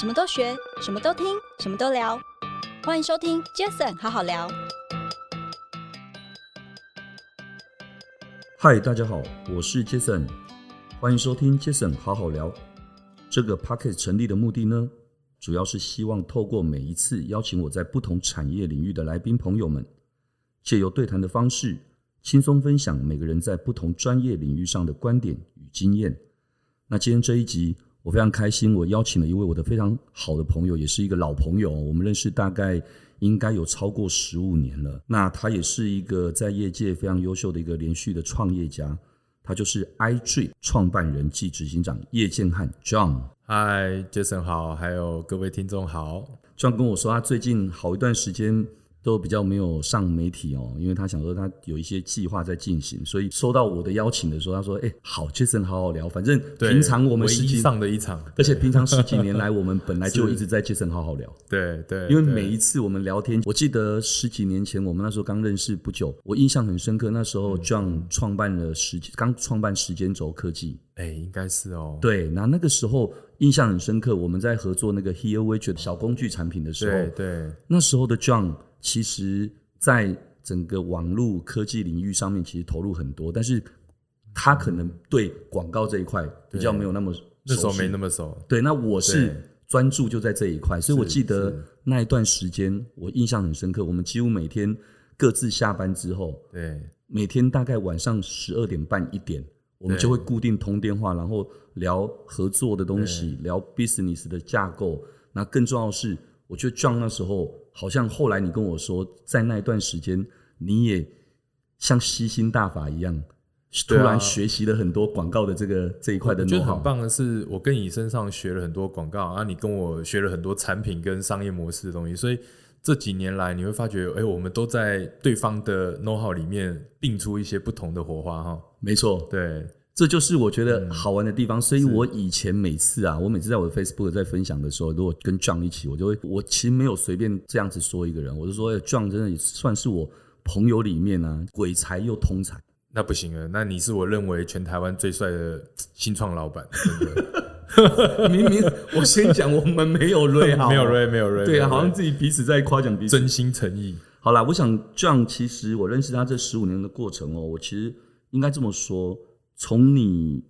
什么都学，什么都听，什么都聊。欢迎收听 Jason 好好聊。嗨，大家好，我是 Jason，欢迎收听 Jason 好好聊。这个 Podcast 成立的目的呢，主要是希望透过每一次邀请我在不同产业领域的来宾朋友们，借由对谈的方式，轻松分享每个人在不同专业领域上的观点与经验。那今天这一集，我非常开心，我邀请了一位我的非常好的朋友，也是一个老朋友，我们认识大概应该有超过十五年了。那他也是一个在业界非常优秀的一个连续的创业家，他就是 iDrip 创办人暨执行长叶建汉 John。Hi，Jason 好，还有各位听众好。John 跟我说，他最近好一段时间。都比较没有上媒体哦，因为他想说他有一些计划在进行，所以收到我的邀请的时候，他说：“哎、欸，好，Jason，好好聊。反正平常我们十几上的一场，而且平常十几年来，我们本来就一直在 Jason 好好聊。对对，因为每一次我们聊天，我记得十几年前我们那时候刚认识不久，我印象很深刻。那时候 John 创办了时刚创办时间轴科技，哎、欸，应该是哦。对，那那个时候印象很深刻，我们在合作那个 Here Widget 小工具产品的时候，对对，那时候的 John 其实。在整个网络科技领域上面，其实投入很多，但是他可能对广告这一块比较没有那么熟，那时候没那么熟。对，那我是专注就在这一块，所以我记得那一段时间我印象很深刻。我们几乎每天各自下班之后，对，每天大概晚上十二点半一点，我们就会固定通电话，然后聊合作的东西，聊 business 的架构。那更重要的是，我觉得 John 那时候。好像后来你跟我说，在那一段时间，你也像吸星大法一样，突然学习了很多广告的这个这一块的。我觉得很棒的是，我跟你身上学了很多广告，啊，你跟我学了很多产品跟商业模式的东西。所以这几年来，你会发觉，哎，我们都在对方的 know how 里面并出一些不同的火花，哈。没错，对。这就是我觉得好玩的地方，嗯、所以我以前每次啊，我每次在我的 Facebook 在分享的时候，如果跟 John 一起，我就会，我其实没有随便这样子说一个人，我就说，哎，John 真的也算是我朋友里面啊，鬼才又通才。那不行啊，那你是我认为全台湾最帅的新创老板，真的。明明我先讲，我们没有瑞 好，没有瑞，没有瑞，对啊，好像自己彼此在夸奖彼此，真心诚意。好啦，我想 John 其实我认识他这十五年的过程哦，我其实应该这么说，从你。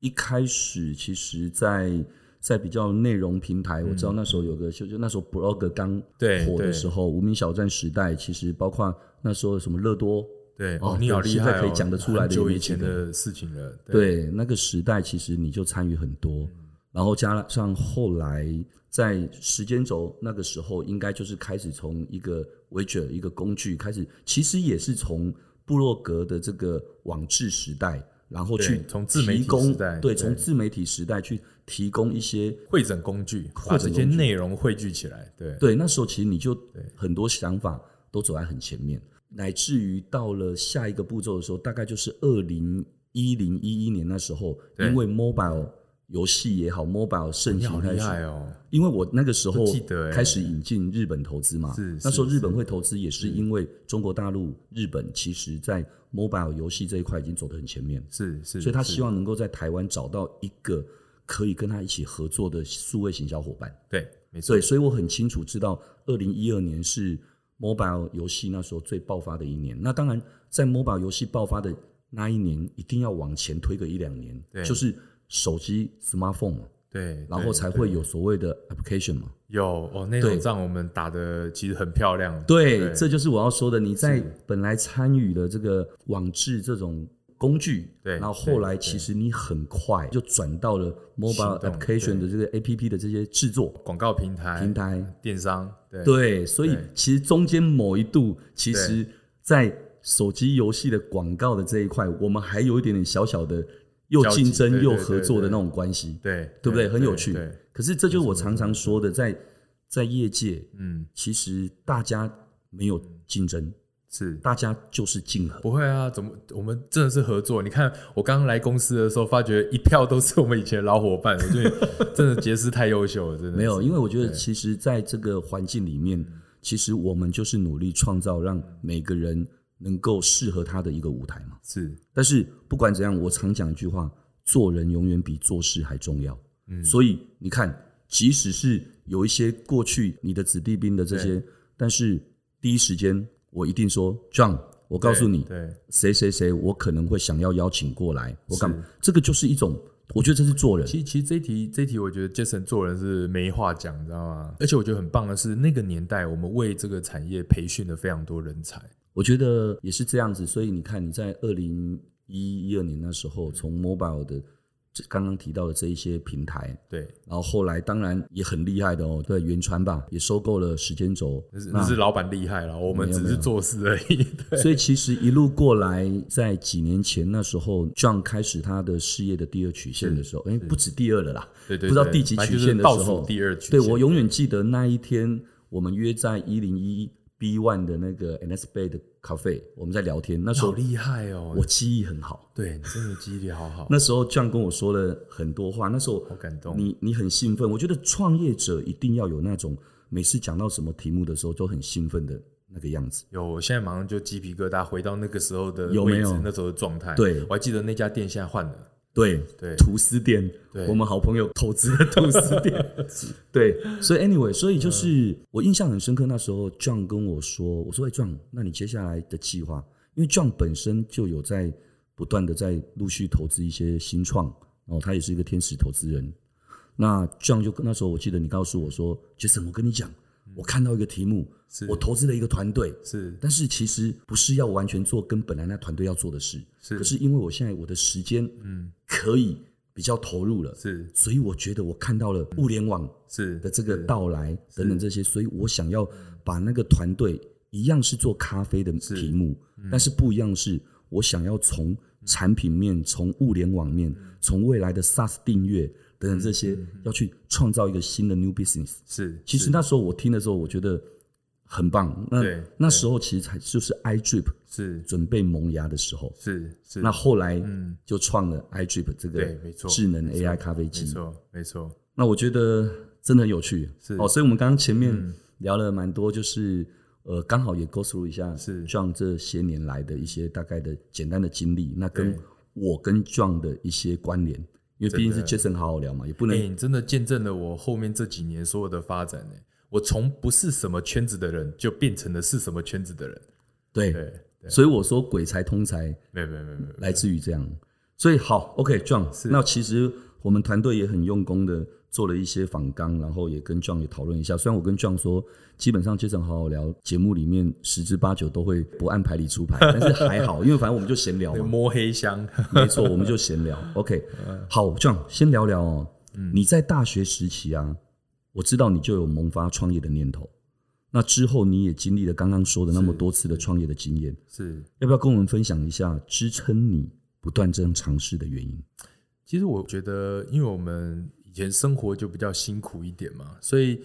一开始，其实在，在在比较内容平台，嗯、我知道那时候有个就就那时候 blog 刚火的时候，无名小站时代，其实包括那时候什么乐多，对哦，你好厉害、哦，可以讲得出来的，久以前的事情了。对，对那个时代，其实你就参与很多，嗯、然后加上后来在时间轴那个时候，应该就是开始从一个 widget 一个工具开始，其实也是从布洛格的这个网志时代。然后去从自媒体时代，对，从自媒体时代去提供一些会诊工具，或者一些内容汇聚起来。对。对，那时候其实你就很多想法都走在很前面，乃至于到了下一个步骤的时候，大概就是二零一零一一年那时候，因为 mobile 游戏也好，mobile 盛行开始哦。因为我那个时候开始引进日本投资嘛，那时候日本会投资也是因为中国大陆、日本其实在。mobile 游戏这一块已经走得很前面，是是，所以他希望能够在台湾找到一个可以跟他一起合作的数位行销伙伴。对，没错。对，所以我很清楚知道，二零一二年是 mobile 游戏那时候最爆发的一年。那当然，在 mobile 游戏爆发的那一年，一定要往前推个一两年，就是手机 smartphone。对，然后才会有所谓的 application 嘛。有哦，那场仗我们打的其实很漂亮。对，对这就是我要说的。你在本来参与的这个网志这种工具，对，然后后来其实你很快就转到了 mobile application 的这个 app 的这些制作，广告平台、平台、电商。对，对，所以其实中间某一度，其实，在手机游戏的广告的这一块，我们还有一点点小小的。又竞争又合作的那种关系，对对不对？很有趣。可是这就是我常常说的，在在业界，嗯，其实大家没有竞争，是大家就是竞合。不会啊，怎么我们真的是合作？你看我刚刚来公司的时候，发觉一票都是我们以前的老伙伴，我觉得真的杰斯太优秀了，真的。没有，因为我觉得其实在这个环境里面，其实我们就是努力创造让每个人。能够适合他的一个舞台嘛？是，但是不管怎样，我常讲一句话：做人永远比做事还重要。嗯，所以你看，即使是有一些过去你的子弟兵的这些，但是第一时间我一定说，John，我告诉你，对，谁谁谁，我可能会想要邀请过来，我干嘛？这个就是一种。我觉得这是做人。其实，其实这一题，这一题，我觉得 Jason 做人是没话讲，你知道吗？而且我觉得很棒的是，那个年代我们为这个产业培训了非常多人才。我觉得也是这样子，所以你看你在二零一一二年那时候，从 Mobile 的。刚刚提到的这一些平台，对，然后后来当然也很厉害的哦，对，原传吧也收购了时间轴，那是那是老板厉害了，我们只是做事而已。所以其实一路过来，在几年前那时候，John 开始他的事业的第二曲线的时候，哎，不止第二了啦，对对，不知道第几曲线的时候，第二曲线。对，我永远记得那一天，我们约在一零一。B One 的那个 NS Bay 的咖啡，我们在聊天。那时候好厉害哦，我记忆很好。对，真的记忆力好好。那时候 John 跟我说了很多话，那时候好感动。你你很兴奋，我觉得创业者一定要有那种每次讲到什么题目的时候都很兴奋的那个样子。有，我现在马上就鸡皮疙瘩，回到那个时候的，有没有那时候的状态？对，我还记得那家店现在换了。对对，吐司店，我们好朋友投资的吐司店，对，所以 anyway，所以就是我印象很深刻，那时候 John 跟我说，我说哎 John，那你接下来的计划，因为 John 本身就有在不断的在陆续投资一些新创，然后他也是一个天使投资人，那 John 就那时候我记得你告诉我说，Jason，我跟你讲。我看到一个题目，我投资了一个团队，是，但是其实不是要完全做跟本来那团队要做的事，是，可是因为我现在我的时间，嗯，可以比较投入了，是，所以我觉得我看到了物联网是的这个到来等等这些，所以我想要把那个团队一样是做咖啡的题目，但是不一样是，我想要从产品面、从物联网面、从未来的 SaaS 订阅。等等这些要去创造一个新的 new business 是，其实那时候我听的时候，我觉得很棒。那那时候其实才就是 iDrip 是。准备萌芽的时候，是是。那后来就创了 iDrip 这个智能 AI 咖啡机，没错没错。那我觉得真的很有趣，是。哦。所以我们刚刚前面聊了蛮多，就是呃，刚好也 go through 一下是。John 这些年来的一些大概的简单的经历，那跟我跟 John 的一些关联。因为毕竟是 Jason 好好聊嘛，也不能。你真的见证了我后面这几年所有的发展呢。我从不是什么圈子的人，就变成了是什么圈子的人。对，所以我说鬼才通才，没有没有没有没有，来自于这样。所以好，OK，John，那其实我们团队也很用功的。做了一些访纲，然后也跟 John 也讨论一下。虽然我跟 John 说，基本上 Jason 好好聊节目里面十之八九都会不按牌理出牌，但是还好，因为反正我们就闲聊嘛，摸黑箱，没错，我们就闲聊。OK，好，John 先聊聊哦。你在大学时期啊，我知道你就有萌发创业的念头。那之后你也经历了刚刚说的那么多次的创业的经验，是要不要跟我们分享一下支撑你不断这样尝试的原因？其实我觉得，因为我们。以前生活就比较辛苦一点嘛，所以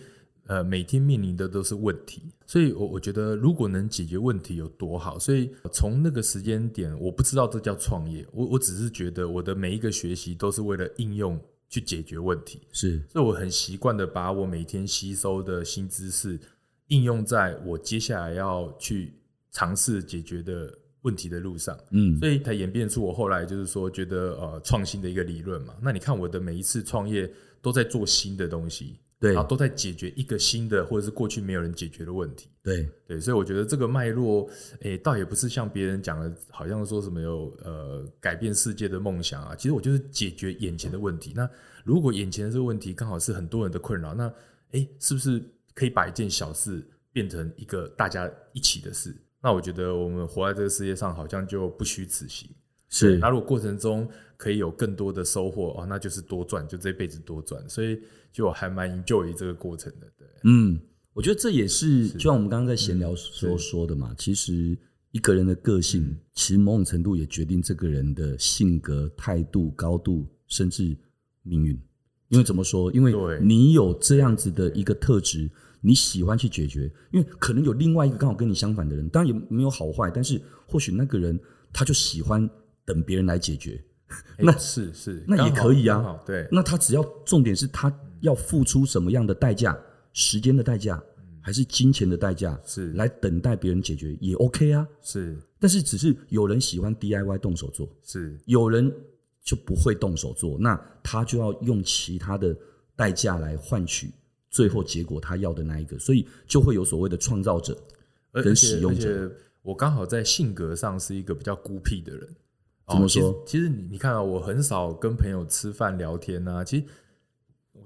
呃每天面临的都是问题，所以我我觉得如果能解决问题有多好，所以从那个时间点，我不知道这叫创业，我我只是觉得我的每一个学习都是为了应用去解决问题，是，所以我很习惯的把我每天吸收的新知识应用在我接下来要去尝试解决的。问题的路上，嗯，所以才演变出我后来就是说，觉得呃创新的一个理论嘛。那你看我的每一次创业都在做新的东西，对，然后都在解决一个新的或者是过去没有人解决的问题，对对。所以我觉得这个脉络，诶，倒也不是像别人讲的，好像说什么有呃改变世界的梦想啊。其实我就是解决眼前的问题。那如果眼前的这个问题刚好是很多人的困扰，那诶，是不是可以把一件小事变成一个大家一起的事？那我觉得我们活在这个世界上，好像就不虚此行。是，那如果过程中可以有更多的收获哦，那就是多赚，就这辈子多赚。所以就还蛮 enjoy 这个过程的。对，嗯，我觉得这也是就像我们刚刚在闲聊时候说的嘛。其实一个人的个性，其实某种程度也决定这个人的性格、态度、高度，甚至命运。因为怎么说？因为你有这样子的一个特质。你喜欢去解决，因为可能有另外一个刚好跟你相反的人，当然也没有好坏，但是或许那个人他就喜欢等别人来解决，那是是那也可以啊，对，那他只要重点是他要付出什么样的代价，时间的代价还是金钱的代价，是。来等待别人解决也 OK 啊，是，但是只是有人喜欢 DIY 动手做，是，有人就不会动手做，那他就要用其他的。代价来换取最后结果他要的那一个，所以就会有所谓的创造者跟使用者。我刚好在性格上是一个比较孤僻的人。怎么说？哦、其实，其实你你看啊，我很少跟朋友吃饭聊天啊。其实，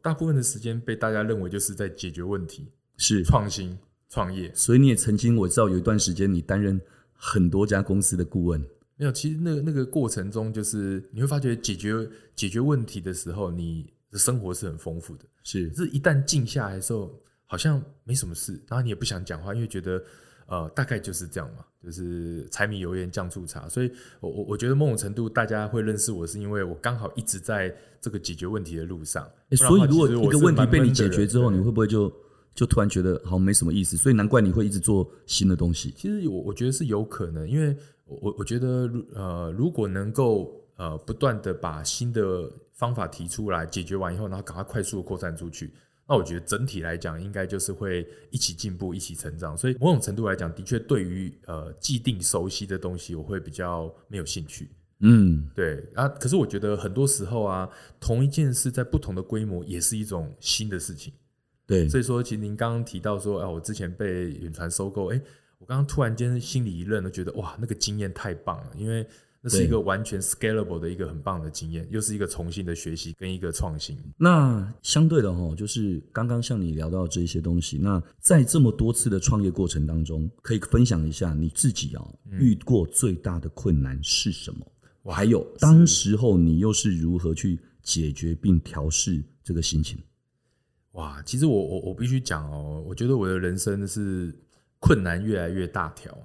大部分的时间被大家认为就是在解决问题，是创新创业。所以你也曾经我知道有一段时间你担任很多家公司的顾问。没有，其实那个那个过程中，就是你会发觉解决解决问题的时候，你的生活是很丰富的。是，是一旦静下来的时候，好像没什么事，然后你也不想讲话，因为觉得呃，大概就是这样嘛，就是柴米油盐酱醋茶。所以我我我觉得某种程度，大家会认识我是因为我刚好一直在这个解决问题的路上。欸，所以如果一个问题被你解决之后，你会不会就就突然觉得好像没什么意思？所以难怪你会一直做新的东西。其实我我觉得是有可能，因为。我我觉得，呃，如果能够呃不断的把新的方法提出来，解决完以后，然后赶快快速的扩散出去，那我觉得整体来讲，应该就是会一起进步，一起成长。所以某种程度来讲，的确对于呃既定熟悉的东西，我会比较没有兴趣。嗯，对啊。可是我觉得很多时候啊，同一件事在不同的规模，也是一种新的事情。对，所以说，其实您刚刚提到说，啊，我之前被远传收购，哎。我刚刚突然间心里一愣，都觉得哇，那个经验太棒了，因为那是一个完全 scalable 的一个很棒的经验，又是一个重新的学习跟一个创新。那相对的哈，就是刚刚像你聊到这些东西，那在这么多次的创业过程当中，可以分享一下你自己啊遇过最大的困难是什么？我、还有当时候你又是如何去解决并调试这个心情？哇，其实我我我必须讲哦，我觉得我的人生是。困难越来越大条，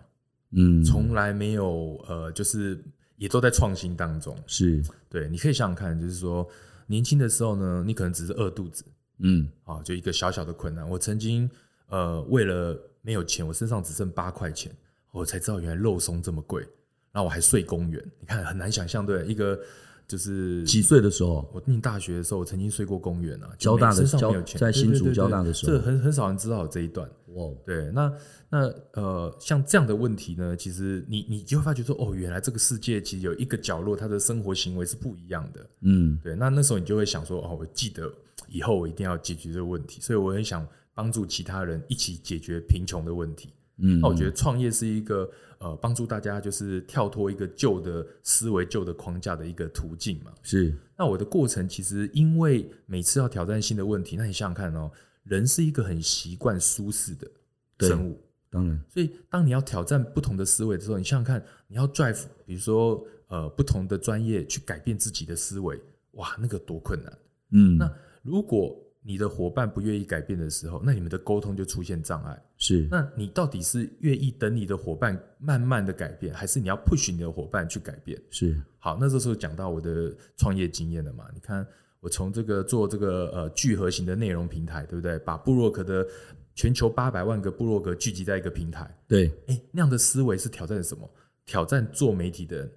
嗯，从来没有呃，就是也都在创新当中。是对，你可以想想看，就是说年轻的时候呢，你可能只是饿肚子，嗯，啊，就一个小小的困难。我曾经呃，为了没有钱，我身上只剩八块钱，我才知道原来肉松这么贵，然后我还睡公园。你看很难想象，对一个。就是几岁的时候，我念大学的时候，我曾经睡过公园啊。交大的时候，在新竹交大的时候，这很很少人知道有这一段。哇，对，那那呃，像这样的问题呢，其实你你就会发觉说，哦，原来这个世界其实有一个角落，他的生活行为是不一样的。嗯，对，那那时候你就会想说，哦，我记得以后我一定要解决这个问题，所以我很想帮助其他人一起解决贫穷的问题。嗯，那我觉得创业是一个呃，帮助大家就是跳脱一个旧的思维、旧的框架的一个途径嘛。是。那我的过程其实因为每次要挑战新的问题，那你想想看哦，人是一个很习惯舒适的生物，当然。所以当你要挑战不同的思维的时候，你想想看，你要 drive，比如说呃不同的专业去改变自己的思维，哇，那个多困难。嗯。那如果你的伙伴不愿意改变的时候，那你们的沟通就出现障碍。是，那你到底是愿意等你的伙伴慢慢的改变，还是你要 push 你的伙伴去改变？是，好，那这时候讲到我的创业经验了嘛？你看，我从这个做这个呃聚合型的内容平台，对不对？把布洛克的全球八百万个布洛克聚集在一个平台，对，哎，那样的思维是挑战什么？挑战做媒体的人。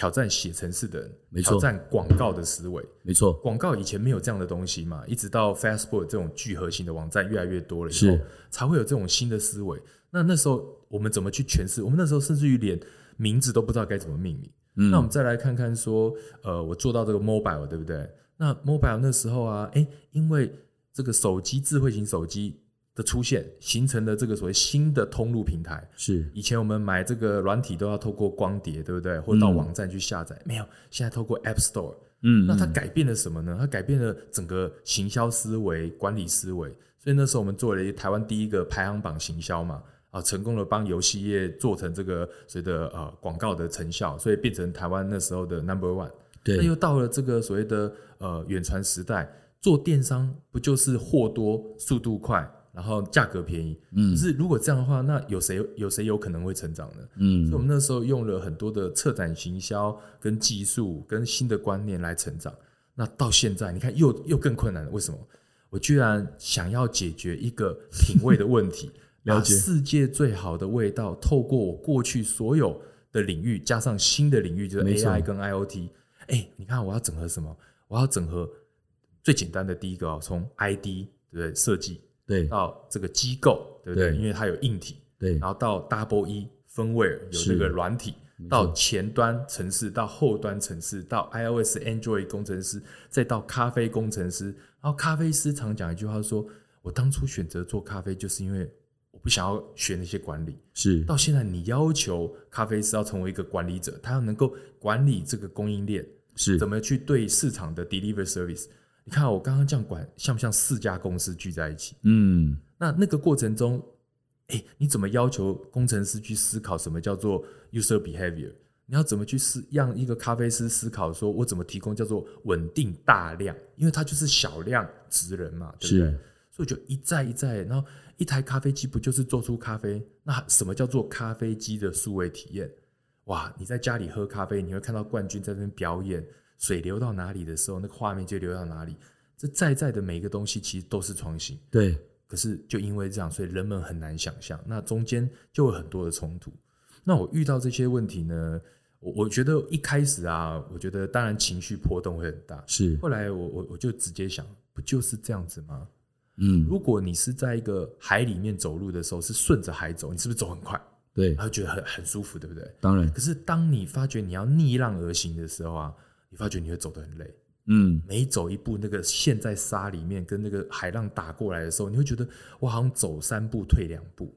挑战写程式的人，没错，挑战广告的思维，没错。广告以前没有这样的东西嘛，一直到 Facebook 这种聚合型的网站越来越多了以后，才会有这种新的思维。那那时候我们怎么去诠释？我们那时候甚至于连名字都不知道该怎么命名。嗯，那我们再来看看说，呃，我做到这个 mobile 对不对？那 mobile 那时候啊，哎，因为这个手机智慧型手机。的出现形成了这个所谓新的通路平台，是以前我们买这个软体都要透过光碟，对不对？或者到网站去下载，没有，现在透过 App Store，嗯，那它改变了什么呢？它改变了整个行销思维、管理思维。所以那时候我们做了一台湾第一个排行榜行销嘛，啊，成功的帮游戏业做成这个所谓的呃广告的成效，所以变成台湾那时候的 Number One。对，那又到了这个所谓的呃远传时代，做电商不就是货多、速度快？然后价格便宜，嗯，可是如果这样的话，那有谁有谁有可能会成长呢？嗯，所以我们那时候用了很多的策展行销、跟技术、跟新的观念来成长。那到现在，你看又又更困难了。为什么？我居然想要解决一个品味的问题，了解世界最好的味道，透过我过去所有的领域，加上新的领域，就是 AI 跟 IoT。哎，你看我要整合什么？我要整合最简单的第一个哦，从 ID 对不对？设计。对，到这个机构，对不对？对，因为它有硬体，对，然后到 Double E 分位有这个软体，到前端城市，到后端城市，到 iOS、Android 工程师，再到咖啡工程师。然后咖啡师常讲一句话说：“我当初选择做咖啡，就是因为我不想要学那些管理。”是到现在，你要求咖啡师要成为一个管理者，他要能够管理这个供应链，是怎么去对市场的 deliver service。你看我刚刚这样管，像不像四家公司聚在一起？嗯，那那个过程中。哎，你怎么要求工程师去思考什么叫做 user behavior？你要怎么去思让一个咖啡师思考说，我怎么提供叫做稳定大量？因为它就是小量职人嘛，对不对？所以就一再一再，然后一台咖啡机不就是做出咖啡？那什么叫做咖啡机的数位体验？哇，你在家里喝咖啡，你会看到冠军在那边表演，水流到哪里的时候，那个画面就流到哪里。这在在的每一个东西，其实都是创新。对。可是就因为这样，所以人们很难想象，那中间就有很多的冲突。那我遇到这些问题呢，我我觉得一开始啊，我觉得当然情绪波动会很大。是，后来我我我就直接想，不就是这样子吗？嗯，如果你是在一个海里面走路的时候，是顺着海走，你是不是走很快？对，然后觉得很很舒服，对不对？当然。可是当你发觉你要逆浪而行的时候啊，你发觉你会走得很累。嗯，每走一步，那个陷在沙里面，跟那个海浪打过来的时候，你会觉得我好像走三步退两步。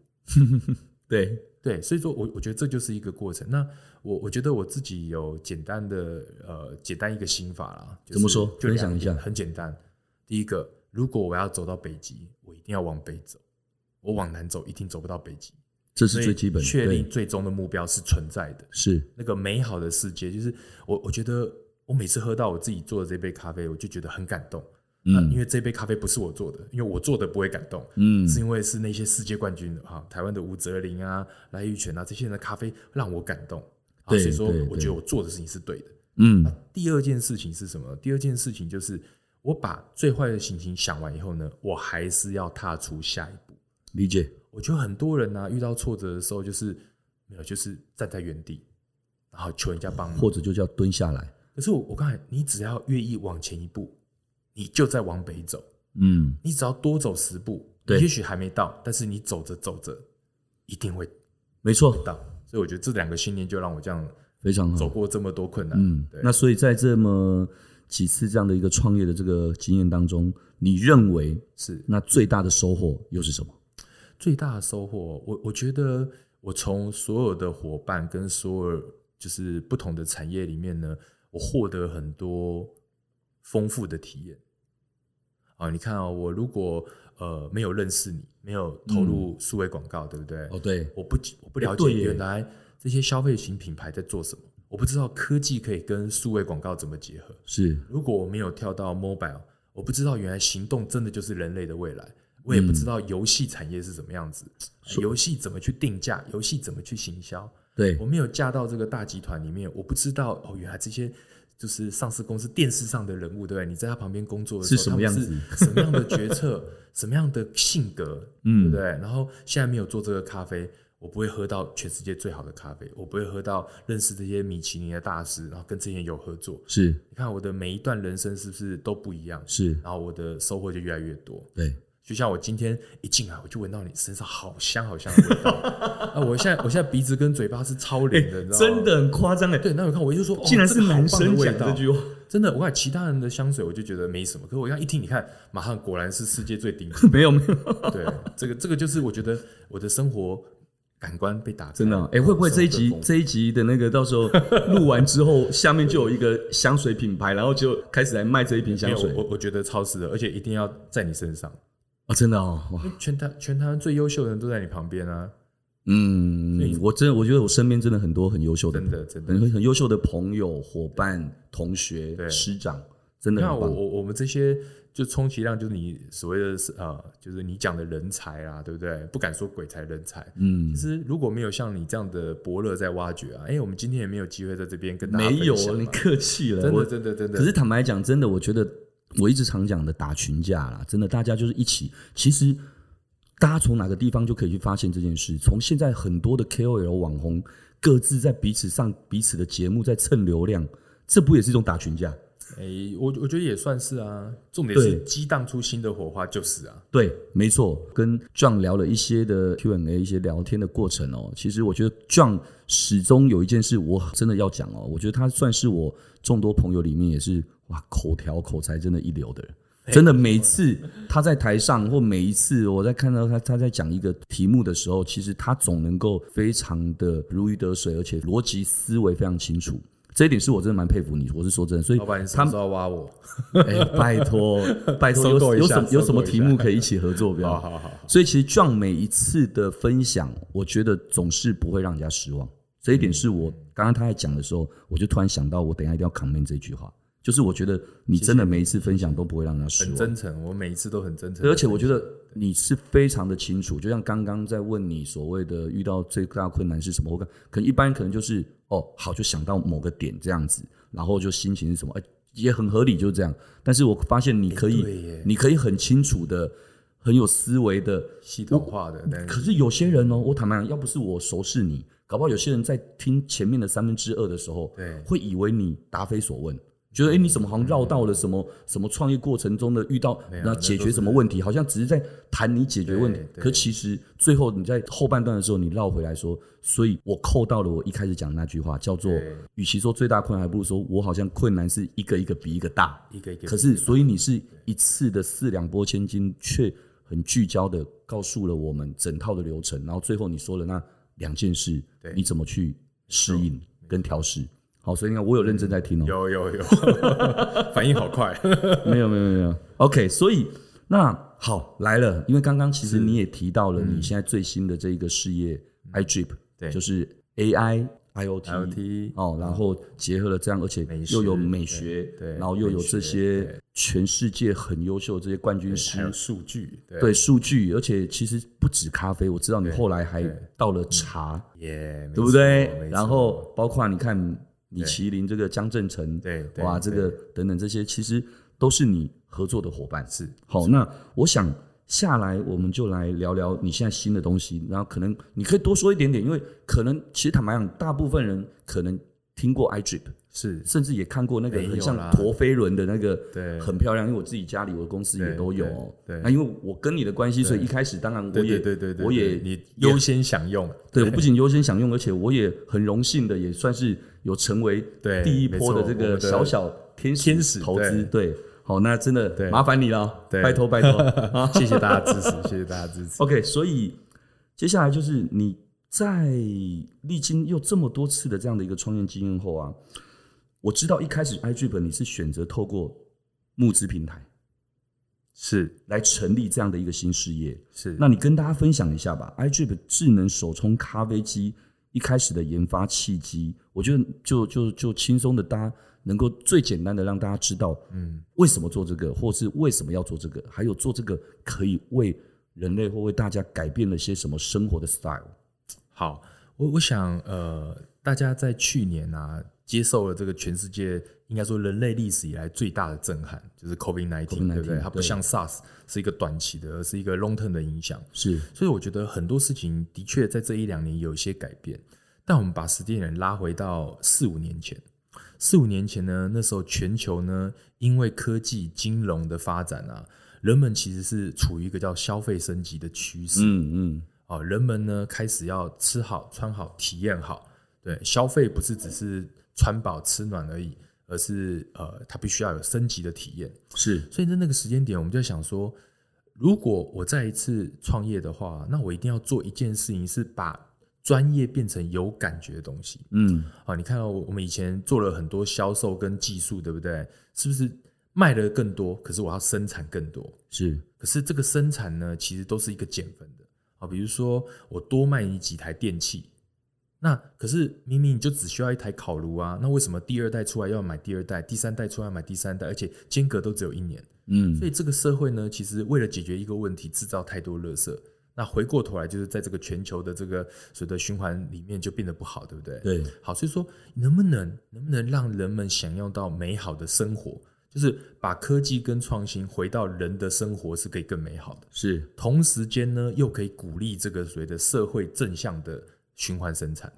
对对，所以说我我觉得这就是一个过程。那我我觉得我自己有简单的呃简单一个心法啦，就是、怎么说？分享一下。很简单，第一个，如果我要走到北极，我一定要往北走；我往南走，一定走不到北极。这是最基本的。确定最终的目标是存在的，是那个美好的世界。就是我我觉得。我每次喝到我自己做的这杯咖啡，我就觉得很感动。嗯，因为这杯咖啡不是我做的，因为我做的不会感动。嗯，是因为是那些世界冠军哈，台湾的吴泽林啊、赖玉泉啊这些人的咖啡让我感动。对，所以说我觉得我做的事情是对的。嗯，第二件事情是什么？第二件事情就是我把最坏的心情想完以后呢，我还是要踏出下一步。理解。我觉得很多人呢、啊，遇到挫折的时候，就是没有，就是站在原地，然后求人家帮忙，或者就叫蹲下来。可是我我刚才，你只要愿意往前一步，你就在往北走。嗯，你只要多走十步，对，也许还没到，但是你走着走着，一定会，没错到。所以我觉得这两个信念就让我这样非常好，走过这么多困难。嗯，对。那所以在这么几次这样的一个创业的这个经验当中，你认为是那最大的收获又是什么？最大的收获，我我觉得我从所有的伙伴跟所有就是不同的产业里面呢。我获得很多丰富的体验啊！你看啊，我如果呃没有认识你，没有投入数位广告，对不对？哦，对，我不我不了解原来这些消费型品牌在做什么，我不知道科技可以跟数位广告怎么结合。是，如果我没有跳到 mobile，我不知道原来行动真的就是人类的未来。我也不知道游戏产业是什么样子，游戏怎么去定价，游戏怎么去行销。对，我没有嫁到这个大集团里面，我不知道哦，原来这些就是上市公司电视上的人物，对不对？你在他旁边工作的时候，是什么样子？什么样的决策？什么样的性格？嗯，对不对？然后现在没有做这个咖啡，我不会喝到全世界最好的咖啡，我不会喝到认识这些米其林的大师，然后跟这些人有合作。是，你看我的每一段人生是不是都不一样？是，然后我的收获就越来越多。对。就像我今天一进来，我就闻到你身上好香好香的味道 啊！我现在我现在鼻子跟嘴巴是超灵的，你知道吗？真的很夸张哎！对，那我看我就说，竟然是男生讲这句话，真的。我看其他人的香水，我就觉得没什么。可是我刚一听，你看，马上果然是世界最顶级。没有没有，对，这个这个就是我觉得我的生活感官被打开。真的哎，会不会这一集这一集的那个到时候录完之后，下面就有一个香水品牌，然后就开始来卖这一瓶香水？我我觉得超值的，而且一定要在你身上。啊，真的哦！全台全台湾最优秀的人都在你旁边啊！嗯，我真的我觉得我身边真的很多很优秀的，真的真的很很优秀的朋友、伙伴、同学、师长，真的。那我我我们这些就充其量就是你所谓的是呃，就是你讲的人才啊，对不对？不敢说鬼才人才。嗯，其实如果没有像你这样的伯乐在挖掘啊，哎，我们今天也没有机会在这边跟大家分享。没有，你客气了，真的真的真的。可是坦白讲，真的，我觉得。我一直常讲的打群架啦，真的，大家就是一起。其实，大家从哪个地方就可以去发现这件事。从现在很多的 KOL 网红各自在彼此上彼此的节目，在蹭流量，这不也是一种打群架？哎、欸，我我觉得也算是啊。重点是激荡出新的火花，就是啊。对，没错。跟 John 聊了一些的 Q&A，一些聊天的过程哦。其实我觉得 John 始终有一件事，我真的要讲哦。我觉得他算是我众多朋友里面也是哇，口条口才真的一流的人。真的，每次他在台上，或每一次我在看到他他在讲一个题目的时候，其实他总能够非常的如鱼得水，而且逻辑思维非常清楚。这一点是我真的蛮佩服你，我是说真的。所以，老板，你什么时候挖我？哎，拜托，拜托，有有什么有什么题目可以一起合作？不要，好好好。所以，其实 John 每一次的分享，我觉得总是不会让人家失望。这一点是我刚刚他在讲的时候，我就突然想到，我等一下一定要 comment 这句话。就是我觉得你真的每一次分享都不会让人失望，很真诚。我每一次都很真诚，而且我觉得你是非常的清楚。就像刚刚在问你所谓的遇到最大困难是什么，我可可能一般可能就是哦好就想到某个点这样子，然后就心情是什么，哎也很合理就是这样。但是我发现你可以，你可以很清楚的、很有思维的、系统化的。可是有些人哦，我坦白讲，要不是我熟识你，搞不好有些人在听前面的三分之二的时候，对，会以为你答非所问。觉得哎，你怎么好像绕到了什么什么创业过程中的遇到那解决什么问题？好像只是在谈你解决问题，可其实最后你在后半段的时候，你绕回来说，所以我扣到了我一开始讲的那句话，叫做与其说最大困难，还不如说我好像困难是一个一个比一个大，一个一个。可是，所以你是一次的四两拨千斤，却很聚焦的告诉了我们整套的流程，然后最后你说了那两件事，你怎么去适应跟调适？好，所以你看，我有认真在听哦、喔。有有有，反应好快。没有没有没有。OK，所以那好来了，因为刚刚其实你也提到了你现在最新的这一个事业、嗯、iDrip，对，就是 AI IoT, 哦，然后结合了这样，而且又有美学，对，然后又有这些全世界很优秀的这些冠军师，还有数据，对数据，而且其实不止咖啡，我知道你后来还到了茶，耶，对不对？然后包括你看。米其林这个江振诚，对，哇，这个等等这些，其实都是你合作的伙伴。是，好，那我想下来，我们就来聊聊你现在新的东西。然后可能你可以多说一点点，因为可能其实坦白讲，大部分人可能听过 iDrip，是，甚至也看过那个很像陀飞轮的那个，对，很漂亮。因为我自己家里我的公司也都有。对，那因为我跟你的关系，所以一开始当然我也，对对对，我也你优先享用。对，我不仅优先享用，而且我也很荣幸的，也算是。有成为第一波的这个小小天使天使投资，对，好，那真的麻烦你了，拜托拜托，谢谢大家支持，谢谢大家支持。OK，所以接下来就是你在历经又这么多次的这样的一个创业经验后啊，我知道一开始 iDrip 你是选择透过募资平台是。来成立这样的一个新事业，是，那你跟大家分享一下吧，iDrip 智能手冲咖啡机。一开始的研发契机，我觉得就就就轻松的，大家能够最简单的让大家知道，嗯，为什么做这个，或是为什么要做这个，还有做这个可以为人类或为大家改变了些什么生活的 style。好，我我想，呃，大家在去年啊，接受了这个全世界应该说人类历史以来最大的震撼，就是 COVID-19，对不对？它不像 SARS 是一个短期的，而是一个 long term 的影响。是，所以我觉得很多事情的确在这一两年有一些改变。但我们把时间点拉回到四五年前，四五年前呢，那时候全球呢，因为科技金融的发展啊，人们其实是处于一个叫消费升级的趋势。嗯嗯，哦，人们呢开始要吃好、穿好、体验好。对，消费不是只是穿饱吃暖而已，而是呃，它必须要有升级的体验。是，所以在那个时间点，我们就想说，如果我再一次创业的话，那我一定要做一件事情，是把专业变成有感觉的东西，嗯，啊，你看到我们以前做了很多销售跟技术，对不对？是不是卖的更多？可是我要生产更多，是。可是这个生产呢，其实都是一个减分的，啊，比如说我多卖你几台电器，那可是明明你就只需要一台烤炉啊，那为什么第二代出来要买第二代，第三代出来要买第三代，而且间隔都只有一年？嗯，所以这个社会呢，其实为了解决一个问题，制造太多垃圾。那回过头来，就是在这个全球的这个所谓的循环里面，就变得不好，对不对？对，好，所以说能不能能不能让人们享用到美好的生活，就是把科技跟创新回到人的生活是可以更美好的，是同时间呢，又可以鼓励这个所谓的社会正向的循环生产。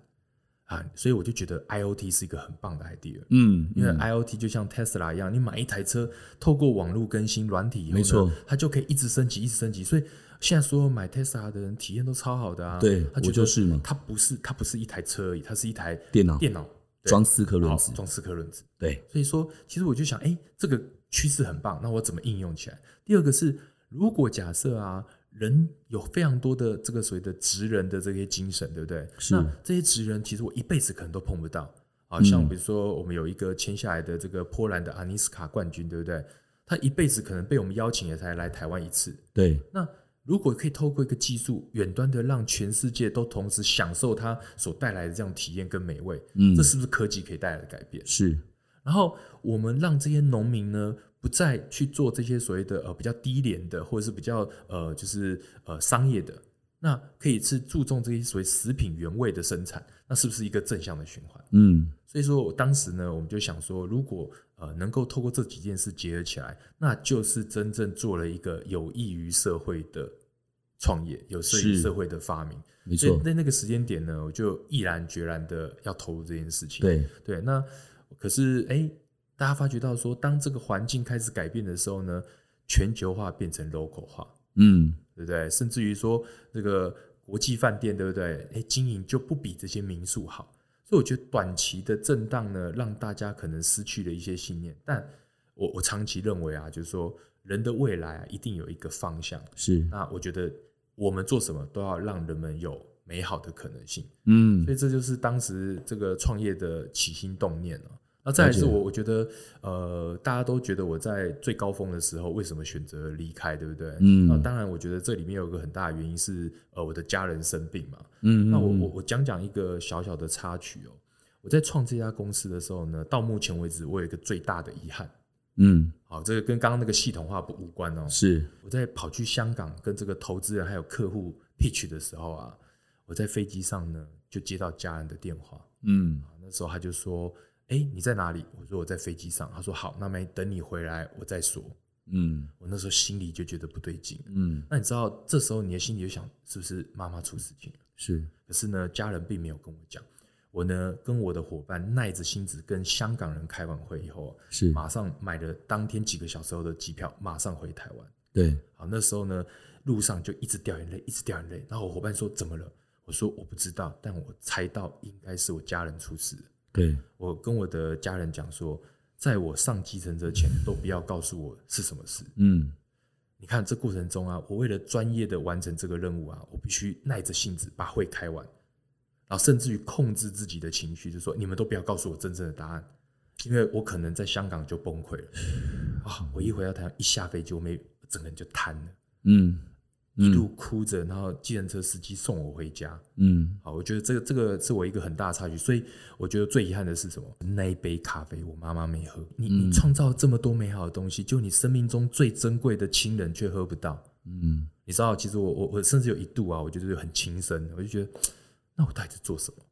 啊，所以我就觉得 IOT 是一个很棒的 idea。嗯，因为 IOT 就像 Tesla 一样，你买一台车，透过网络更新软体以后，没错，它就可以一直升级，一直升级。所以现在所有买 Tesla 的人体验都超好的啊。对，我就是嘛。它不是它不是一台车而已，它是一台电脑电脑装四颗轮子，装四颗轮子。对，所以说其实我就想，哎，这个趋势很棒，那我怎么应用起来？第二个是，如果假设啊。人有非常多的这个所谓的职人的这些精神，对不对？那这些职人其实我一辈子可能都碰不到啊。像比如说，我们有一个签下来的这个波兰的阿尼斯卡冠军，对不对？他一辈子可能被我们邀请也才来台湾一次。对。那如果可以透过一个技术，远端的让全世界都同时享受它所带来的这样体验跟美味，嗯，这是不是科技可以带来的改变？是。然后我们让这些农民呢，不再去做这些所谓的呃比较低廉的，或者是比较呃就是呃商业的，那可以是注重这些所谓食品原味的生产，那是不是一个正向的循环？嗯，所以说我当时呢，我们就想说，如果呃能够透过这几件事结合起来，那就是真正做了一个有益于社会的创业，有益于社会的发明。没错，在那个时间点呢，我就毅然决然的要投入这件事情。对对，那可是哎。诶大家发觉到说，当这个环境开始改变的时候呢，全球化变成 local 化，嗯，对不对？甚至于说，这个国际饭店，对不对？哎，经营就不比这些民宿好。所以我觉得短期的震荡呢，让大家可能失去了一些信念。但我我长期认为啊，就是说人的未来啊，一定有一个方向。是。那我觉得我们做什么都要让人们有美好的可能性。嗯。所以这就是当时这个创业的起心动念了。那再来是我，我觉得，呃，大家都觉得我在最高峰的时候，为什么选择离开，对不对？嗯。那当然，我觉得这里面有个很大的原因是，呃，我的家人生病嘛。嗯。那我我我讲讲一个小小的插曲哦。我在创这家公司的时候呢，到目前为止，我有一个最大的遗憾。嗯。好，这个跟刚刚那个系统化不无关哦。是。我在跑去香港跟这个投资人还有客户 pitch 的时候啊，我在飞机上呢就接到家人的电话。嗯。那时候他就说。哎，你在哪里？我说我在飞机上。他说好，那么等你回来我再说。嗯，我那时候心里就觉得不对劲。嗯，那你知道这时候你的心里就想，是不是妈妈出事情了？是。可是呢，家人并没有跟我讲。我呢，跟我的伙伴耐着性子跟香港人开完会以后，是马上买了当天几个小时后的机票，马上回台湾。对。好，那时候呢，路上就一直掉眼泪，一直掉眼泪。然后我伙伴说怎么了？我说我不知道，但我猜到应该是我家人出事了。对，我跟我的家人讲说，在我上计程车前都不要告诉我是什么事。嗯，你看这过程中啊，我为了专业的完成这个任务啊，我必须耐着性子把会开完，然后甚至于控制自己的情绪，就说你们都不要告诉我真正的答案，因为我可能在香港就崩溃了。啊，我一回到台湾，一下飞机，我没整个人就瘫了。嗯。一路哭着，然后计程车司机送我回家。嗯，好，我觉得这个这个是我一个很大的差距，所以我觉得最遗憾的是什么？那一杯咖啡我妈妈没喝。你你创造这么多美好的东西，就你生命中最珍贵的亲人却喝不到。嗯，你知道，其实我我我甚至有一度啊，我觉得很轻生，我就觉得，那我到底在做什么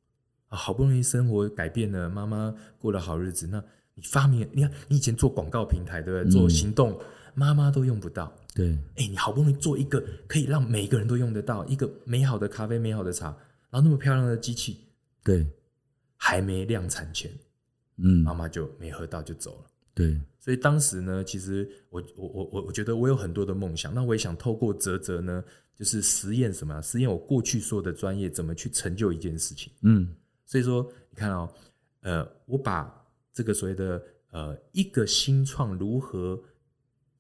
啊？好不容易生活改变了，妈妈过了好日子，那你发明，你看你以前做广告平台，对不对？做行动。妈妈都用不到，对，哎，你好不容易做一个可以让每个人都用得到一个美好的咖啡、美好的茶，然后那么漂亮的机器，对，还没量产前，嗯，妈妈就没喝到就走了，对，所以当时呢，其实我我我我我觉得我有很多的梦想，那我也想透过泽泽呢，就是实验什么，实验我过去说的专业怎么去成就一件事情，嗯，所以说你看哦，呃，我把这个所谓的呃一个新创如何。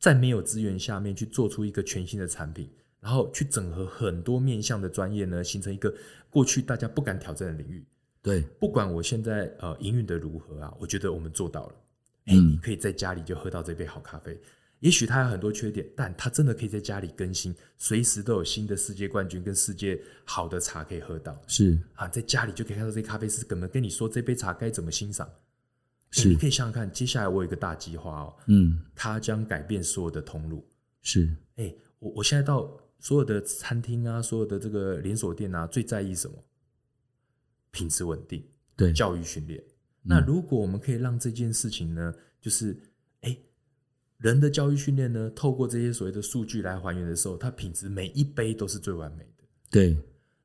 在没有资源下面去做出一个全新的产品，然后去整合很多面向的专业呢，形成一个过去大家不敢挑战的领域。对，不管我现在呃营运的如何啊，我觉得我们做到了。哎、嗯，你可以在家里就喝到这杯好咖啡。也许它有很多缺点，但它真的可以在家里更新，随时都有新的世界冠军跟世界好的茶可以喝到。是啊，在家里就可以看到这杯咖啡师怎么跟你说这杯茶该怎么欣赏。是，你可以想想看，接下来我有一个大计划哦，嗯，它将改变所有的通路。是，哎、欸，我我现在到所有的餐厅啊，所有的这个连锁店啊，最在意什么？品质稳定，对，教育训练。那如果我们可以让这件事情呢，就是哎、欸，人的教育训练呢，透过这些所谓的数据来还原的时候，它品质每一杯都是最完美的。对，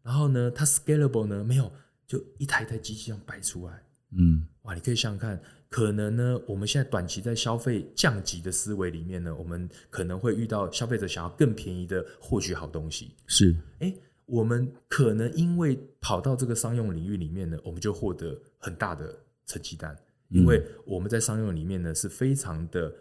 然后呢，它 scalable 呢，没有。就一台台机器这样摆出来，嗯，哇，你可以想想看，可能呢，我们现在短期在消费降级的思维里面呢，我们可能会遇到消费者想要更便宜的获取好东西，是，哎，我们可能因为跑到这个商用领域里面呢，我们就获得很大的成绩单，因为我们在商用里面呢是非常的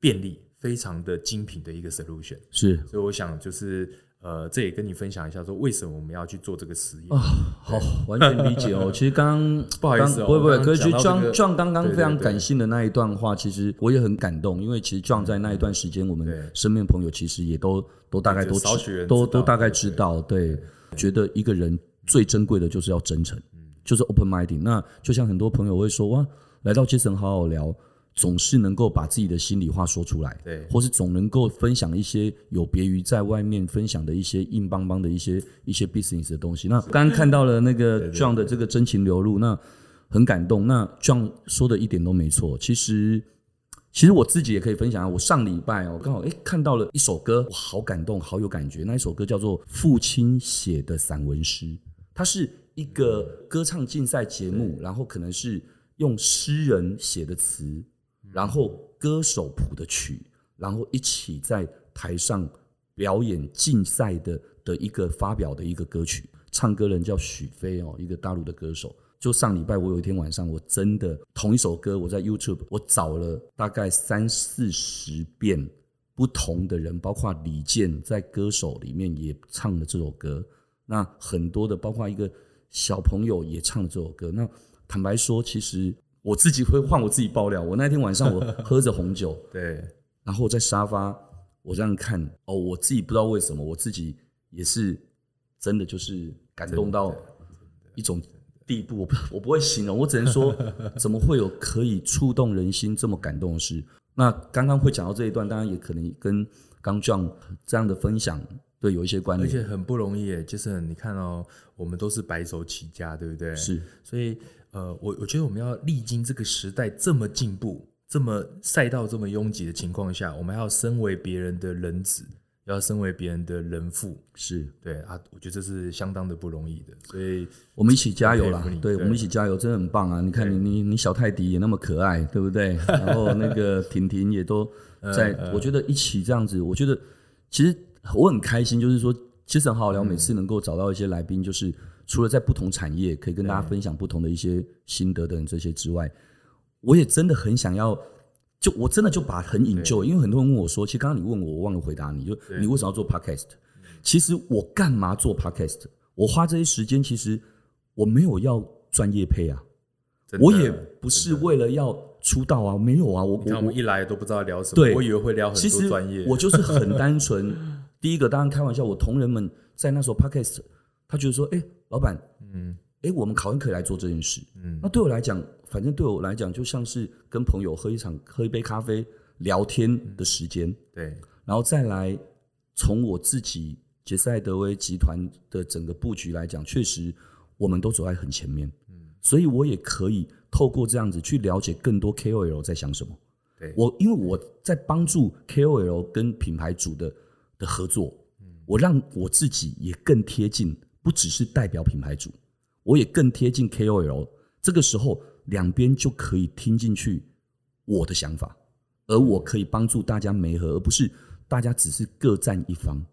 便利、非常的精品的一个 solution，是，所以我想就是。呃，这也跟你分享一下，说为什么我们要去做这个实验啊？好，完全理解哦。其实刚刚 不好意思、哦，不会不会，可是去 John John 刚刚非常感性的那一段话，其实我也很感动，因为其实 John 在那一段时间，我们身边朋友其实也都都大概都知都都大概知道，对，觉得一个人最珍贵的就是要真诚，就是 open minded。那就像很多朋友会说哇，来到 Jason 好好聊。总是能够把自己的心里话说出来，对，或是总能够分享一些有别于在外面分享的一些硬邦邦的一些一些 business 的东西。那刚刚看到了那个 John 的这个真情流露，那很感动。那 John 说的一点都没错。其实，其实我自己也可以分享。我上礼拜哦，刚好诶看到了一首歌，我好感动，好有感觉。那一首歌叫做《父亲写的散文诗》，它是一个歌唱竞赛节目，然后可能是用诗人写的词。然后歌手谱的曲，然后一起在台上表演竞赛的的一个发表的一个歌曲，唱歌人叫许飞哦，一个大陆的歌手。就上礼拜我有一天晚上，我真的同一首歌，我在 YouTube 我找了大概三四十遍不同的人，包括李健在歌手里面也唱了这首歌。那很多的，包括一个小朋友也唱了这首歌。那坦白说，其实。我自己会换我自己爆料。我那天晚上我 喝着红酒，对，然后我在沙发我这样看哦，我自己不知道为什么，我自己也是真的就是感动到一种地步，我不我不会形容，我只能说 怎么会有可以触动人心这么感动的事。那刚刚会讲到这一段，当然也可能跟刚 John 这样的分享对有一些关联，而且很不容易诶，就是你看哦，我们都是白手起家，对不对？是，所以。呃，我我觉得我们要历经这个时代这么进步、这么赛道这么拥挤的情况下，我们还要身为别人的人子，要身为别人的人父，是对啊，我觉得这是相当的不容易的，所以我们一起加油啦！对，我们一起加油，真的很棒啊！你看你你你小泰迪也那么可爱，对不对？然后那个婷婷也都在，我觉得一起这样子，我觉得其实我很开心，就是说其实很好聊，每次能够找到一些来宾，就是。除了在不同产业可以跟大家分享不同的一些心得等这些之外，我也真的很想要，就我真的就把很 enjoy，因为很多人问我说，其实刚刚你问我，我忘了回答你，就你为什么要做 podcast？其实我干嘛做 podcast？我花这些时间，其实我没有要专业配啊，我也不是为了要出道啊，没有啊，我我们一来都不知道聊什么，对，我以为会聊很多专业，我就是很单纯。第一个当然开玩笑，我同仁们在那时候 podcast，他觉得说，哎。老板，嗯，哎、欸，我们考完可以来做这件事，嗯，那对我来讲，反正对我来讲，就像是跟朋友喝一场、喝一杯咖啡、聊天的时间，对，然后再来从我自己杰斯艾德威集团的整个布局来讲，确实我们都走在很前面，嗯，所以我也可以透过这样子去了解更多 KOL 在想什么，对，我因为我在帮助 KOL 跟品牌主的的合作，嗯，我让我自己也更贴近。不只是代表品牌主，我也更贴近 KOL。这个时候，两边就可以听进去我的想法，而我可以帮助大家媒合，而不是大家只是各占一方。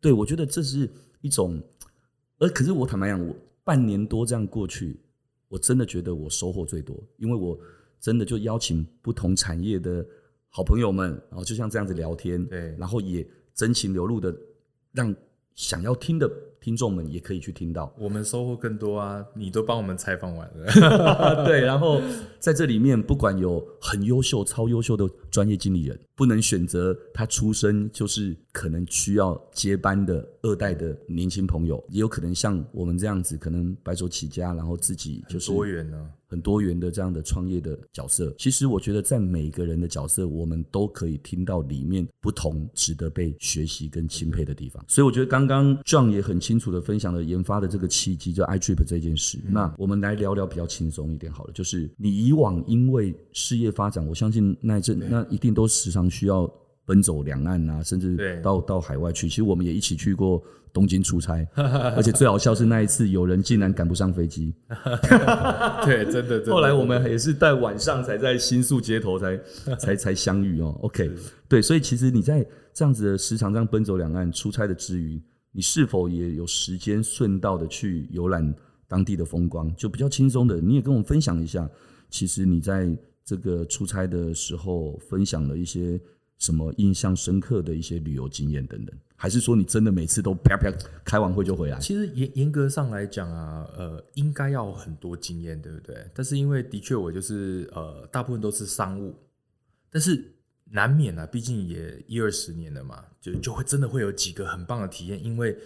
对，我觉得这是一种。而可是我坦白讲，我半年多这样过去，我真的觉得我收获最多，因为我真的就邀请不同产业的好朋友们，然后就像这样子聊天，对，然后也真情流露的让想要听的。听众们也可以去听到，我们收获更多啊！你都帮我们采访完了，对。然后在这里面，不管有很优秀、超优秀的专业经理人，不能选择他出生就是可能需要接班的二代的年轻朋友，也有可能像我们这样子，可能白手起家，然后自己就是多元呢。很多元的这样的创业的角色，其实我觉得在每个人的角色，我们都可以听到里面不同值得被学习跟钦佩的地方。所以我觉得刚刚 John 也很清楚的分享了研发的这个契机，就 iTrip 这件事。嗯。那我们来聊聊比较轻松一点好了，就是你以往因为事业发展，我相信那一阵那一定都时常需要奔走两岸啊，甚至到到海外去。其实我们也一起去过东京出差，而且最好笑是那一次有人竟然赶不上飞机。对，真的，真的。后来我们也是在晚上才在新宿街头才 才才相遇哦。OK，对，所以其实你在这样子的时常这样奔走两岸出差的之余，你是否也有时间顺道的去游览当地的风光，就比较轻松的？你也跟我们分享一下，其实你在这个出差的时候分享了一些。什么印象深刻的一些旅游经验等等，还是说你真的每次都啪啪开完会就回来？其实严严格上来讲啊，呃，应该要很多经验，对不对？但是因为的确我就是呃，大部分都是商务，但是难免啊，毕竟也一二十年了嘛，就就会真的会有几个很棒的体验，因为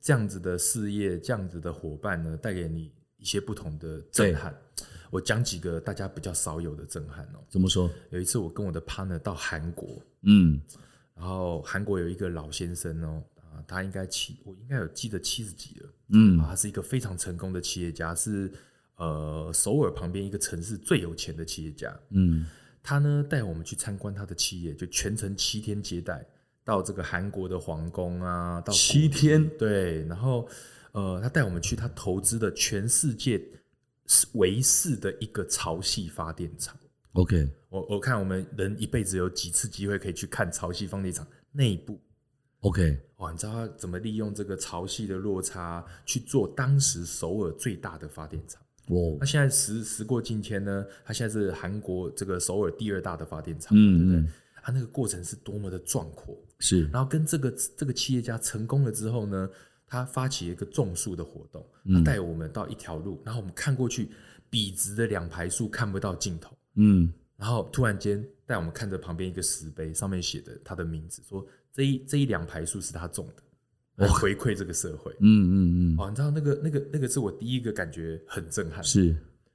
这样子的事业，这样子的伙伴呢，带给你一些不同的震撼。我讲几个大家比较少有的震撼哦。怎么说？有一次我跟我的 partner 到韩国，嗯，然后韩国有一个老先生哦，啊，他应该七，我应该有记得七十几了，嗯，啊，他是一个非常成功的企业家，是呃首尔旁边一个城市最有钱的企业家，嗯，他呢带我们去参观他的企业，就全程七天接待，到这个韩国的皇宫啊，到七天，对，然后呃，他带我们去他投资的全世界。唯四的一个潮汐发电厂。OK，我我看我们人一辈子有几次机会可以去看潮汐发电厂内部。OK，哇，你知道他怎么利用这个潮汐的落差去做当时首尔最大的发电厂？哦，那现在时时过境迁呢？他现在是韩国这个首尔第二大的发电厂，嗯，对不对？他那个过程是多么的壮阔，是。然后跟这个这个企业家成功了之后呢？他发起一个种树的活动，他带我们到一条路，然后我们看过去，笔直的两排树看不到尽头，嗯，然后突然间带我们看着旁边一个石碑，上面写的他的名字，说这一这一两排树是他种的，来回馈这个社会，嗯嗯嗯，哦，你知道那个那个那个是我第一个感觉很震撼，是，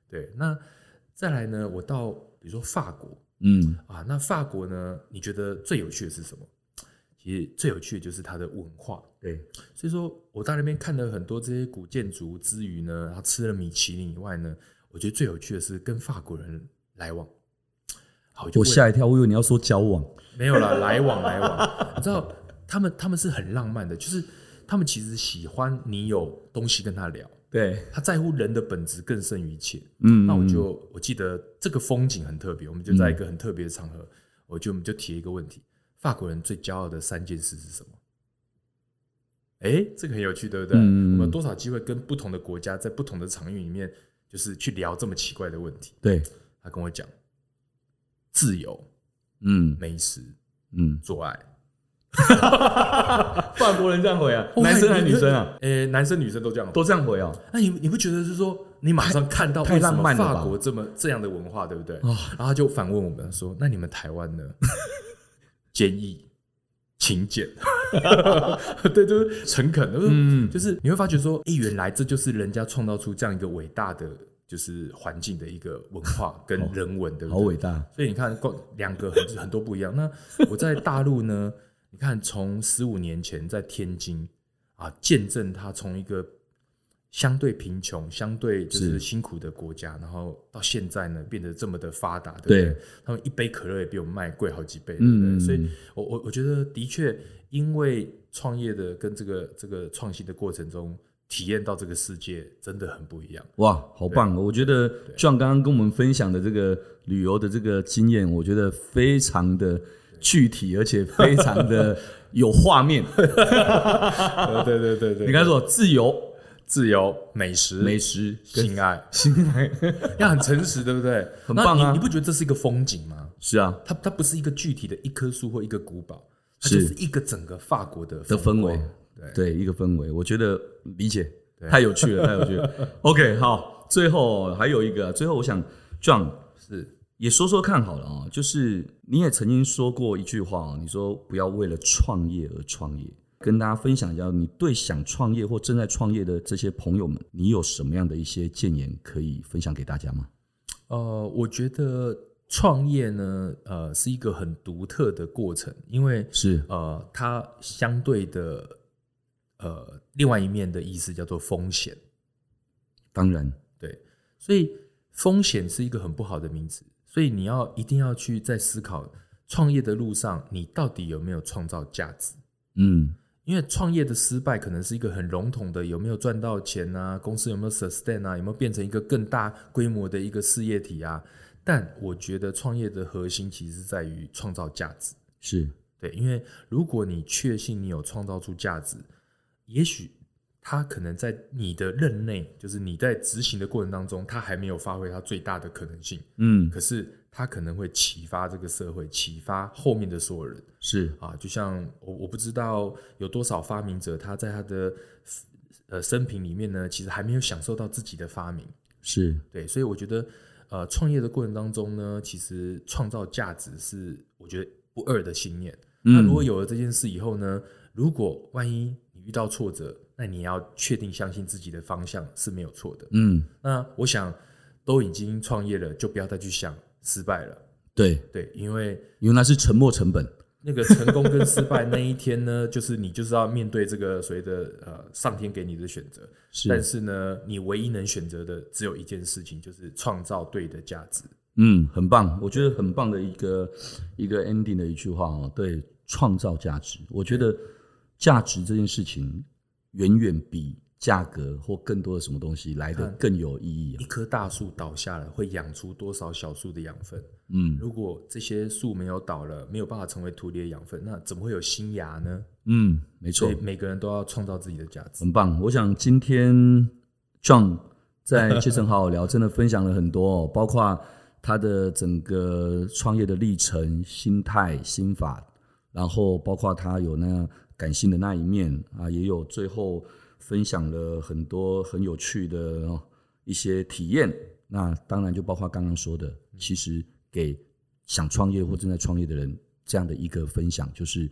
对，那再来呢，我到比如说法国，嗯。啊，那法国呢，你觉得最有趣的是什么？其实最有趣的就是它的文化，对，所以说我在那边看了很多这些古建筑之余呢，然后吃了米其林以外呢，我觉得最有趣的是跟法国人来往。好，我吓一跳，我以为你要说交往，没有啦，来往来往。你知道他们他们是很浪漫的，就是他们其实喜欢你有东西跟他聊，对，他在乎人的本质更胜于一切。嗯，那我就我记得这个风景很特别，我们就在一个很特别的场合，我就我们就提一个问题。法国人最骄傲的三件事是什么？哎、欸，这个很有趣，对不对？嗯、我们有多少机会跟不同的国家在不同的场域里面，就是去聊这么奇怪的问题？对，他跟我讲自由，嗯，美食，嗯，做爱。法国人这样回啊？男生还是女生啊？诶、欸，男生女生都这样，都这样回啊？那你你不觉得是说，你马上看到太浪漫了？法国这么这样的文化，对不对？然后他就反问我们说：“那你们台湾呢？” 坚毅、勤俭，对，就是诚恳。嗯，就是你会发觉说，哎，原来这就是人家创造出这样一个伟大的，就是环境的一个文化跟人文，对不对？好伟大。所以你看，光两个很很多不一样。那我在大陆呢？你看，从十五年前在天津啊，见证他从一个。相对贫穷、相对就是辛苦的国家，然后到现在呢，变得这么的发达，对不对？对，他们一杯可乐也比我们卖贵好几倍，对不对？嗯，所以我我我觉得的确，因为创业的跟这个这个创新的过程中，体验到这个世界真的很不一样。哇，好棒！我觉得像刚刚跟我们分享的这个旅游的这个经验，我觉得非常的具体，而且非常的有画面。对对对对，你刚才说自由。自由、美食、美食、性爱、性爱，要很诚实，对不对？很棒啊！你不觉得这是一个风景吗？是啊，它它不是一个具体的一棵树或一个古堡，它就是一个整个法国的的氛围。对，一个氛围，我觉得理解太有趣了，太有趣了。OK，好，最后还有一个，最后我想 John 是也说说看好了啊，就是你也曾经说过一句话，你说不要为了创业而创业。跟大家分享一下，你对想创业或正在创业的这些朋友们，你有什么样的一些建言可以分享给大家吗？呃，我觉得创业呢，呃，是一个很独特的过程，因为是呃，它相对的呃，另外一面的意思叫做风险。当然，对，所以风险是一个很不好的名词，所以你要一定要去在思考。创业的路上，你到底有没有创造价值？嗯，因为创业的失败可能是一个很笼统的，有没有赚到钱啊？公司有没有 sustain 啊？有没有变成一个更大规模的一个事业体啊？但我觉得创业的核心其实在于创造价值。是对，因为如果你确信你有创造出价值，也许他可能在你的任内，就是你在执行的过程当中，他还没有发挥他最大的可能性。嗯，可是。他可能会启发这个社会，启发后面的所有人。是啊，就像我我不知道有多少发明者，他在他的呃生平里面呢，其实还没有享受到自己的发明。是对，所以我觉得呃，创业的过程当中呢，其实创造价值是我觉得不二的信念。嗯。那如果有了这件事以后呢，如果万一你遇到挫折，那你要确定相信自己的方向是没有错的。嗯，那我想都已经创业了，就不要再去想。失败了，对对，因为因为那是沉没成本。那个成功跟失败那一天呢，就是你就是要面对这个所谓的呃上天给你的选择。是，但是呢，你唯一能选择的只有一件事情，就是创造对的价值。嗯，很棒，我觉得很棒的一个一个 ending 的一句话哦。对，创造价值，我觉得价值这件事情远远比。价格或更多的什么东西来得更有意义啊。一棵大树倒下了，会养出多少小树的养分？嗯，如果这些树没有倒了，没有办法成为土地的养分，那怎么会有新芽呢？嗯，没错。所以每个人都要创造自己的价值。很棒，我想今天 John 在杰森好好聊，真的分享了很多哦，包括他的整个创业的历程、心态、心法，然后包括他有那感性的那一面啊，也有最后。分享了很多很有趣的一些体验，那当然就包括刚刚说的，其实给想创业或正在创业的人这样的一个分享，就是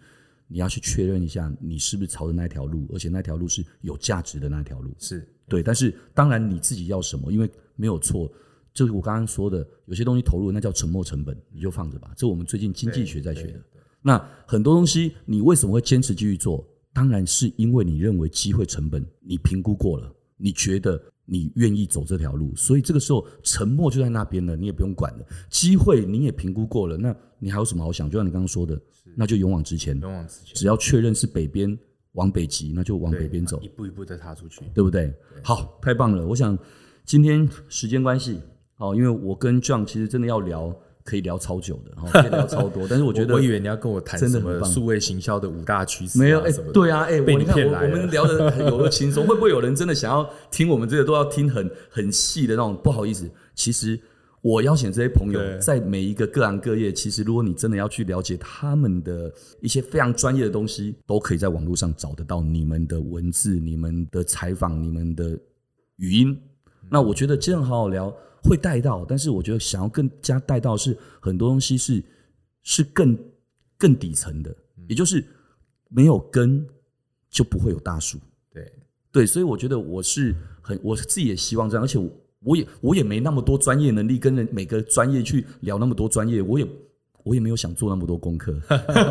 你要去确认一下你是不是朝着那条路，而且那条路是有价值的那条路。是对，但是当然你自己要什么，因为没有错，就是我刚刚说的，有些东西投入那叫沉没成本，你就放着吧。这我们最近经济学在学的。那很多东西你为什么会坚持继续做？当然是因为你认为机会成本你评估过了，你觉得你愿意走这条路，所以这个时候沉默就在那边了，你也不用管了。机会你也评估过了，那你还有什么好想？就像你刚刚说的，那就勇往直前，勇往直前。只要确认是北边往北极，那就往北边走，一步一步的踏出去，对不对？对，好，太棒了！我想今天时间关系，哦，因为我跟 John 其实真的要聊。可以聊超久的，可以聊超多。但是我觉得，我以为你要跟我谈什么数位行销的五大趋势，没有？哎，对啊，哎，被你骗来我，我们聊得很有个轻松，会不会有人真的想要听我们这个都要听很很细的那种？不好意思，其实我邀请这些朋友，在每一个各行各业，其实如果你真的要去了解他们的一些非常专业的东西，都可以在网络上找得到你们的文字、你们的采访、你们的语音。那我觉得这样好好聊。会带到，但是我觉得想要更加带到是很多东西是是更更底层的，也就是没有根就不会有大树。对对，所以我觉得我是很我自己也希望这样，而且我，我也我也没那么多专业能力跟人每个专业去聊那么多专业，我也我也没有想做那么多功课，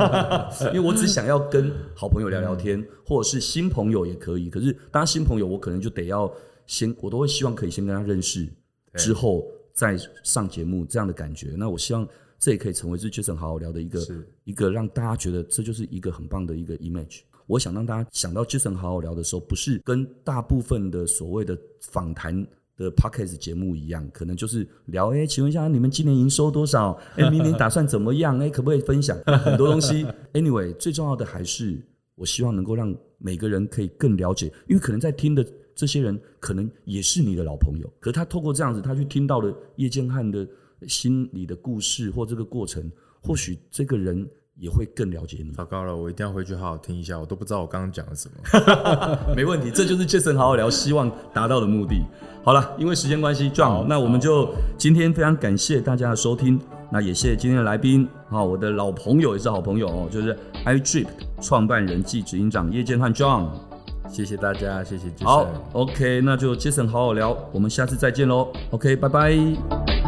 因为我只想要跟好朋友聊聊天，或者是新朋友也可以。可是当然新朋友，我可能就得要先，我都会希望可以先跟他认识。之后再上节目这样的感觉，那我希望这也可以成为是杰森好好聊的一个一个让大家觉得这就是一个很棒的一个 image。我想让大家想到 Jason 好好聊的时候，不是跟大部分的所谓的访谈的 podcast 节目一样，可能就是聊哎，请问一下你们今年营收多少？哎，明年打算怎么样？哎，可不可以分享很多东西？Anyway，最重要的还是我希望能够让每个人可以更了解，因为可能在听的。这些人可能也是你的老朋友，可是他透过这样子，他去听到了叶建汉的心里的故事或这个过程，或许这个人也会更了解你。糟糕了，我一定要回去好好听一下，我都不知道我刚刚讲了什么。没问题，这就是杰森好好聊，希望达到的目的。好了，因为时间关系，John，那我们就今天非常感谢大家的收听，那也谢谢今天的来宾啊，我的老朋友也是好朋友哦，就是 iDrip 创办人暨执行长叶建汉 John。谢谢大家，谢谢。好，OK，那就杰森好好聊，我们下次再见喽。OK，拜拜。